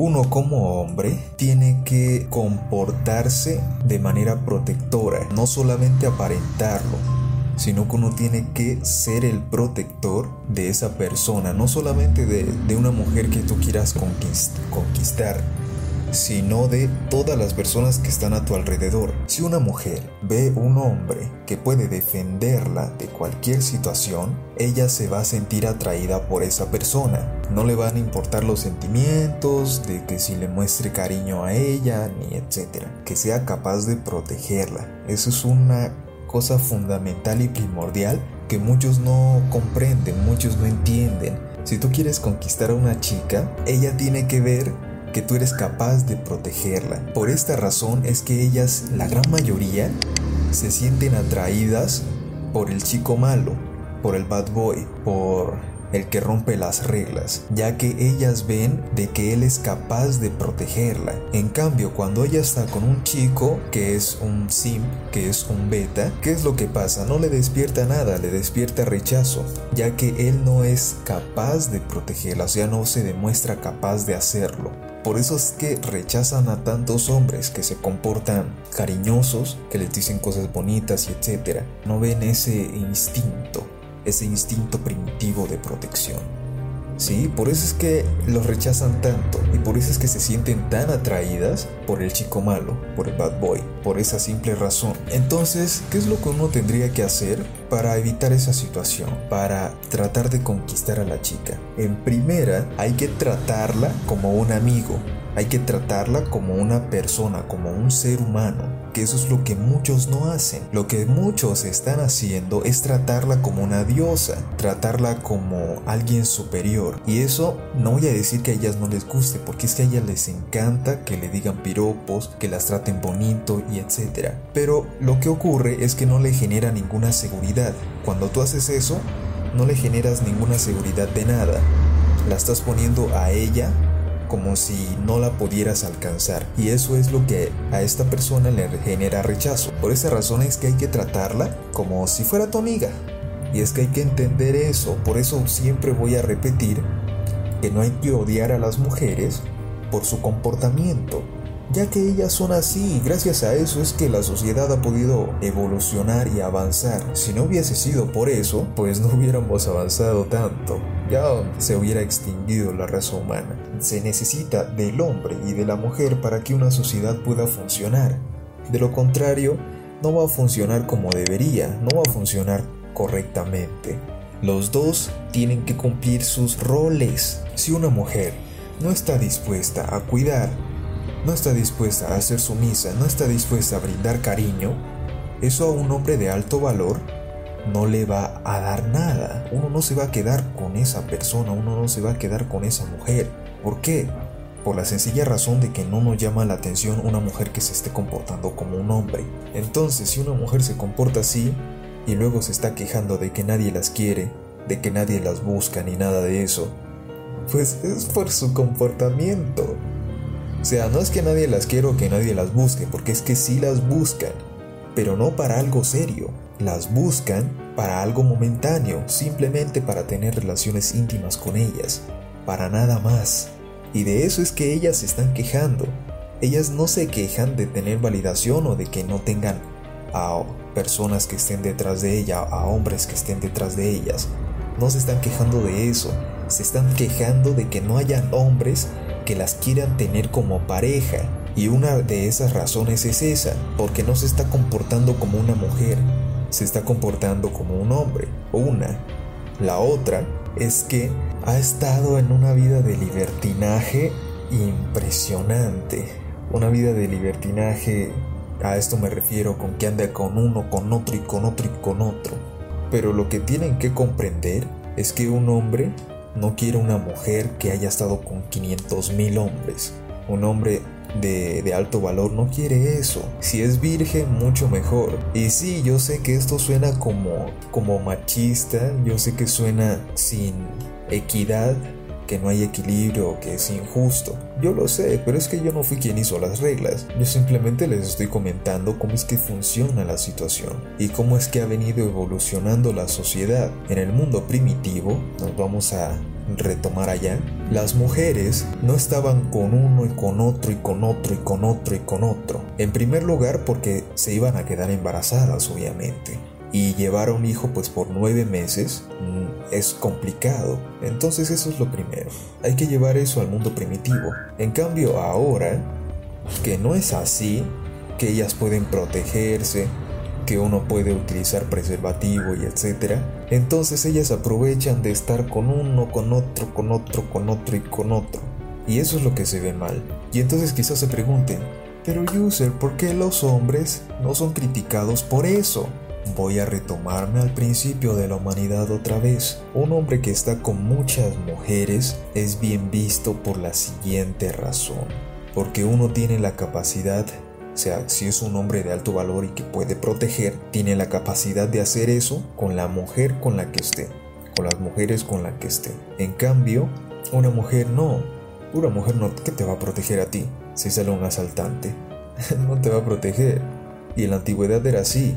uno como hombre tiene que comportarse de manera protectora, no solamente aparentarlo, sino que uno tiene que ser el protector de esa persona, no solamente de, una mujer que tú quieras conquistar, sino de todas las personas que están a tu alrededor. Si una mujer ve un hombre que puede defenderla de cualquier situación, ella se va a sentir atraída por esa persona. No le van a importar los sentimientos, de que si le muestre cariño a ella, ni etcétera. Que sea capaz de protegerla. Eso es una cosa fundamental y primordial que muchos no comprenden, muchos no entienden. Si tú quieres conquistar a una chica, ella tiene que ver que tú eres capaz de protegerla. Por esta razón es que ellas, la gran mayoría, se sienten atraídas por el chico malo, por el bad boy, por el que rompe las reglas, ya que ellas ven de que él es capaz de protegerla. En cambio, cuando ella está con un chico que es un sim, que es un beta, ¿qué es lo que pasa? No le despierta nada, le despierta rechazo, ya que él no es capaz de protegerla, o sea, no se demuestra capaz de hacerlo. Por eso es que rechazan a tantos hombres que se comportan cariñosos, que les dicen cosas bonitas y etcétera. No ven ese instinto ese instinto primitivo de protección. Sí, por eso es que los rechazan tanto y por eso es que se sienten tan atraídas por el chico malo, por el bad boy, por esa simple razón. Entonces, ¿qué es lo que uno tendría que hacer para evitar esa situación? Para tratar de conquistar a la chica. En primera, hay que tratarla como un amigo, hay que tratarla como una persona, como un ser humano que eso es lo que muchos no hacen. Lo que muchos están haciendo es tratarla como una diosa, tratarla como alguien superior. Y eso no voy a decir que a ellas no les guste, porque es que a ellas les encanta que le digan piropos, que las traten bonito y etc. Pero lo que ocurre es que no le genera ninguna seguridad. Cuando tú haces eso, no le generas ninguna seguridad de nada. La estás poniendo a ella como si no la pudieras alcanzar. Y eso es lo que a esta persona le genera rechazo. Por esa razón es que hay que tratarla como si fuera tu amiga. Y es que hay que entender eso. Por eso siempre voy a repetir que no hay que odiar a las mujeres por su comportamiento ya que ellas son así y gracias a eso es que la sociedad ha podido evolucionar y avanzar. Si no hubiese sido por eso, pues no hubiéramos avanzado tanto, ya se hubiera extinguido la raza humana. Se necesita del hombre y de la mujer para que una sociedad pueda funcionar. De lo contrario, no va a funcionar como debería, no va a funcionar correctamente. Los dos tienen que cumplir sus roles. Si una mujer no está dispuesta a cuidar no está dispuesta a ser sumisa, no está dispuesta a brindar cariño, eso a un hombre de alto valor no le va a dar nada. Uno no se va a quedar con esa persona, uno no se va a quedar con esa mujer. ¿Por qué? Por la sencilla razón de que no nos llama la atención una mujer que se esté comportando como un hombre. Entonces, si una mujer se comporta así y luego se está quejando de que nadie las quiere, de que nadie las busca ni nada de eso, pues es por su comportamiento. O sea, no es que nadie las quiera o que nadie las busque, porque es que sí las buscan, pero no para algo serio. Las buscan para algo momentáneo, simplemente para tener relaciones íntimas con ellas, para nada más. Y de eso es que ellas se están quejando. Ellas no se quejan de tener validación o de que no tengan a personas que estén detrás de ella, a hombres que estén detrás de ellas. No se están quejando de eso, se están quejando de que no hayan hombres que las quieran tener como pareja. Y una de esas razones es esa, porque no se está comportando como una mujer, se está comportando como un hombre. Una. La otra es que ha estado en una vida de libertinaje impresionante. Una vida de libertinaje, a esto me refiero con que anda con uno, con otro y con otro y con otro. Pero lo que tienen que comprender es que un hombre no quiere una mujer que haya estado con 500 mil hombres. Un hombre de, de, alto valor no quiere eso. Si es virgen, mucho mejor. Y sí, yo sé que esto suena como, como machista, yo sé que suena sin equidad, que no hay equilibrio, que es injusto. Yo lo sé, pero es que yo no fui quien hizo las reglas. Yo simplemente les estoy comentando cómo es que funciona la situación y cómo es que ha venido evolucionando la sociedad. En el mundo primitivo, nos vamos a retomar allá, las mujeres no estaban con uno y con otro y con otro y con otro y con otro. En primer lugar porque se iban a quedar embarazadas obviamente. Y llevar a un hijo pues por nueve meses mm, es complicado. Entonces eso es lo primero. Hay que llevar eso al mundo primitivo. En cambio ahora, que no es así, que ellas pueden protegerse, que uno puede utilizar preservativo y etcétera, entonces ellas aprovechan de estar con uno, con otro, con otro, con otro y con otro. Y eso es lo que se ve mal. Y entonces quizás se pregunten, pero user, ¿por qué los hombres no son criticados por eso? Voy a retomarme al principio de la humanidad otra vez. Un hombre que está con muchas mujeres es bien visto por la siguiente razón. Porque uno tiene la capacidad o sea, si es un hombre de alto valor y que puede proteger, tiene la capacidad de hacer eso con la mujer con la que esté, con las mujeres con la que esté. En cambio, una mujer no. Una mujer no, ¿qué te va a proteger a ti si sale un asaltante? no te va a proteger. Y en la antigüedad era así.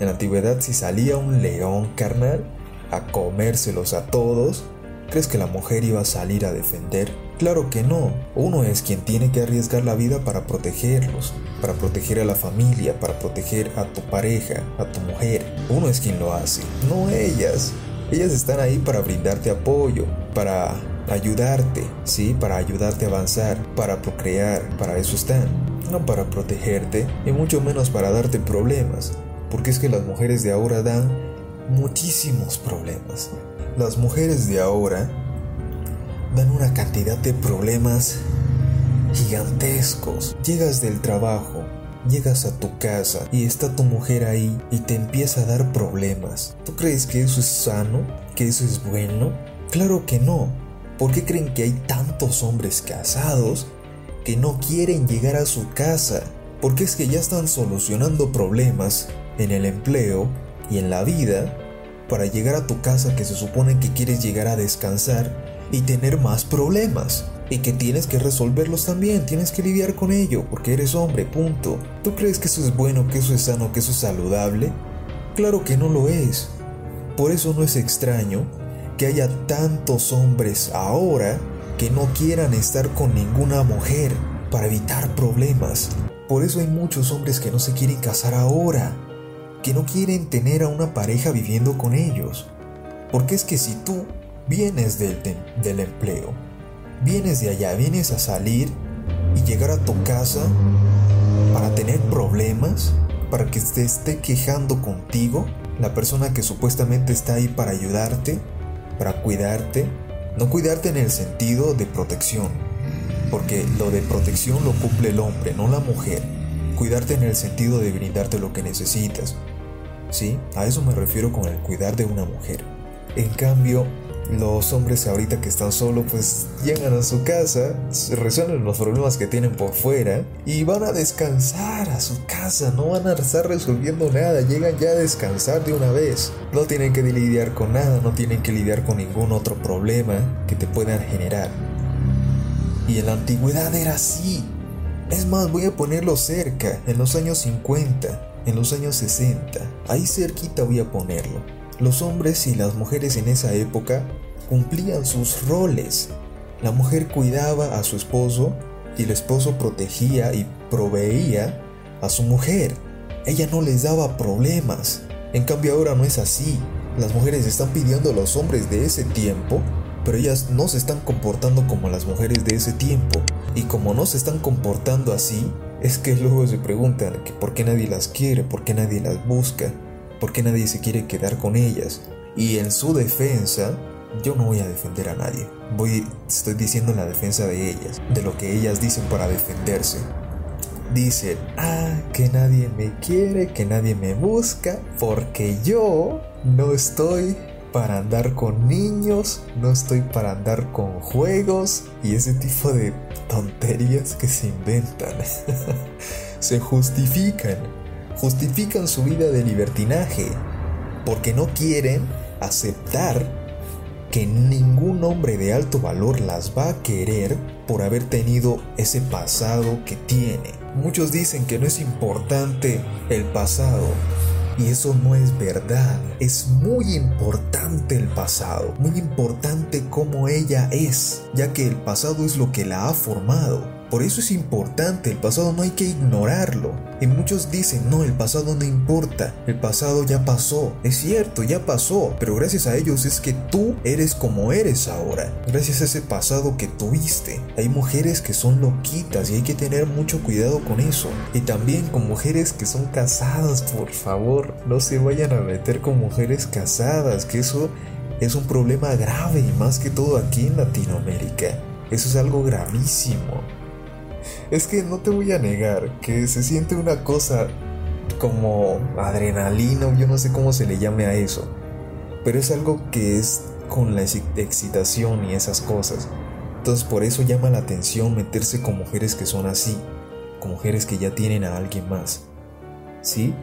En la antigüedad si salía un león carnal a comérselos a todos, ¿crees que la mujer iba a salir a defender? Claro que no. Uno es quien tiene que arriesgar la vida para protegerlos, para proteger a la familia, para proteger a tu pareja, a tu mujer. Uno es quien lo hace, no ellas. Ellas están ahí para brindarte apoyo, para ayudarte, ¿sí? Para ayudarte a avanzar, para procrear, para eso están. No para protegerte, y mucho menos para darte problemas, porque es que las mujeres de ahora dan muchísimos problemas. Las mujeres de ahora dan una cantidad de problemas gigantescos. Llegas del trabajo, llegas a tu casa y está tu mujer ahí y te empieza a dar problemas. ¿Tú crees que eso es sano? ¿Que eso es bueno? Claro que no. ¿Por qué creen que hay tantos hombres casados que no quieren llegar a su casa? Porque es que ya están solucionando problemas en el empleo y en la vida para llegar a tu casa que se supone que quieres llegar a descansar y tener más problemas. Y que tienes que resolverlos también, tienes que lidiar con ello, porque eres hombre, punto. ¿Tú crees que eso es bueno, que eso es sano, que eso es saludable? Claro que no lo es. Por eso no es extraño que haya tantos hombres ahora que no quieran estar con ninguna mujer para evitar problemas. Por eso hay muchos hombres que no se quieren casar ahora, que no quieren tener a una pareja viviendo con ellos. Porque es que si tú vienes del, del empleo, vienes de allá, vienes a salir y llegar a tu casa para tener problemas, para que te esté quejando contigo, la persona que supuestamente está ahí para ayudarte, para cuidarte, no cuidarte en el sentido de protección, porque lo de protección lo cumple el hombre, no la mujer. Cuidarte en el sentido de brindarte lo que necesitas. ¿Sí? A eso me refiero con el cuidar de una mujer. En cambio, los hombres ahorita que están solos pues llegan a su casa, resuelven los problemas que tienen por fuera y van a descansar a su casa, no van a estar resolviendo nada, llegan ya a descansar de una vez. No tienen que lidiar con nada, no tienen que lidiar con ningún otro problema que te puedan generar. Y en la antigüedad era así. Es más, voy a ponerlo cerca, en los años 50, en los años 60. Ahí cerquita voy a ponerlo los hombres y las mujeres en esa época cumplían sus roles. La mujer cuidaba a su esposo y el esposo protegía y proveía a su mujer. Ella no les daba problemas. En cambio ahora no es así. Las mujeres están pidiendo a los hombres de ese tiempo, pero ellas no se están comportando como las mujeres de ese tiempo. Y como no se están comportando así, es que luego se preguntan que por qué nadie las quiere, por qué nadie las busca porque nadie se quiere quedar con ellas. Y en su defensa, yo no voy a defender a nadie. Voy, estoy diciendo en la defensa de ellas, de lo que ellas dicen para defenderse. Dicen, ah, que nadie me quiere, que nadie me busca, porque yo no estoy para andar con niños, no estoy para andar con juegos y ese tipo de tonterías que se inventan. se justifican justifican su vida de libertinaje porque no quieren aceptar que ningún hombre de alto valor las va a querer por haber tenido ese pasado que tiene. Muchos dicen que no es importante el pasado, Y eso no es verdad. Es muy importante el pasado, muy importante cómo ella es, ya que el pasado es lo que la ha formado. Por eso es importante, el pasado no hay que ignorarlo. Y muchos dicen, no, el pasado no importa, el pasado ya pasó. Es cierto, ya pasó, pero gracias a ellos es que tú eres como eres ahora. Gracias a ese pasado que tuviste. Hay mujeres que son loquitas y hay que tener mucho cuidado con eso. Y también con mujeres que son casadas, por favor, no se vayan a meter con mujeres casadas, que eso es un problema grave y más que todo aquí en Latinoamérica. Eso es algo gravísimo. Es que no te voy a negar que se siente una cosa como adrenalina, yo no sé cómo se le llame a eso. Pero es algo que es con la excitación y esas cosas. Entonces por eso llama la atención meterse con mujeres que son así, con mujeres que ya tienen a alguien más. ¿Sí?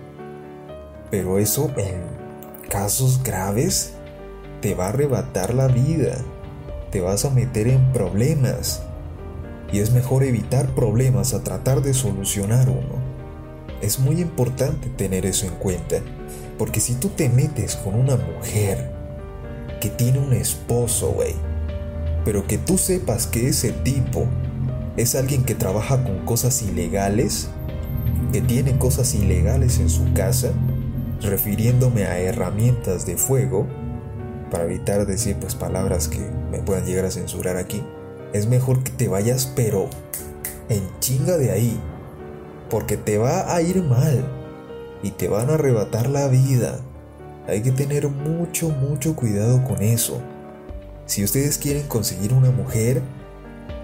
Pero eso en casos graves te va a arrebatar la vida. Te vas a meter en problemas y es mejor evitar problemas a tratar de solucionar uno. Es muy importante tener eso en cuenta, porque si tú te metes con una mujer que tiene un esposo, güey, pero que tú sepas que ese tipo es alguien que trabaja con cosas ilegales, que tiene cosas ilegales en su casa, refiriéndome a herramientas de fuego, para evitar decir pues palabras que me puedan llegar a censurar aquí, es mejor que te vayas pero en chinga de ahí, porque te va a ir mal y te van a arrebatar la vida. Hay que tener mucho, mucho cuidado con eso. Si ustedes quieren conseguir una mujer,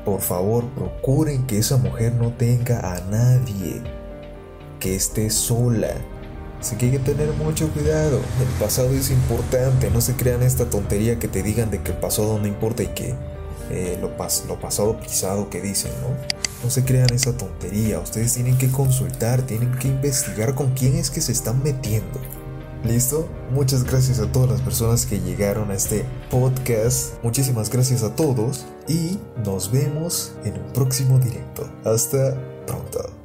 por favor procuren que esa mujer no tenga a nadie, que esté sola. Así que hay que tener mucho cuidado. El pasado es importante, no se crean esta tontería que te digan de que el pasado no importa y que eh, lo, lo pasado pisado que dicen, ¿no? No se crean esa tontería, ustedes tienen que consultar, tienen que investigar con quién es que se están metiendo. ¿Listo? Muchas gracias a todas las personas que llegaron a este podcast. Muchísimas gracias a todos y nos vemos en un próximo directo. Hasta pronto.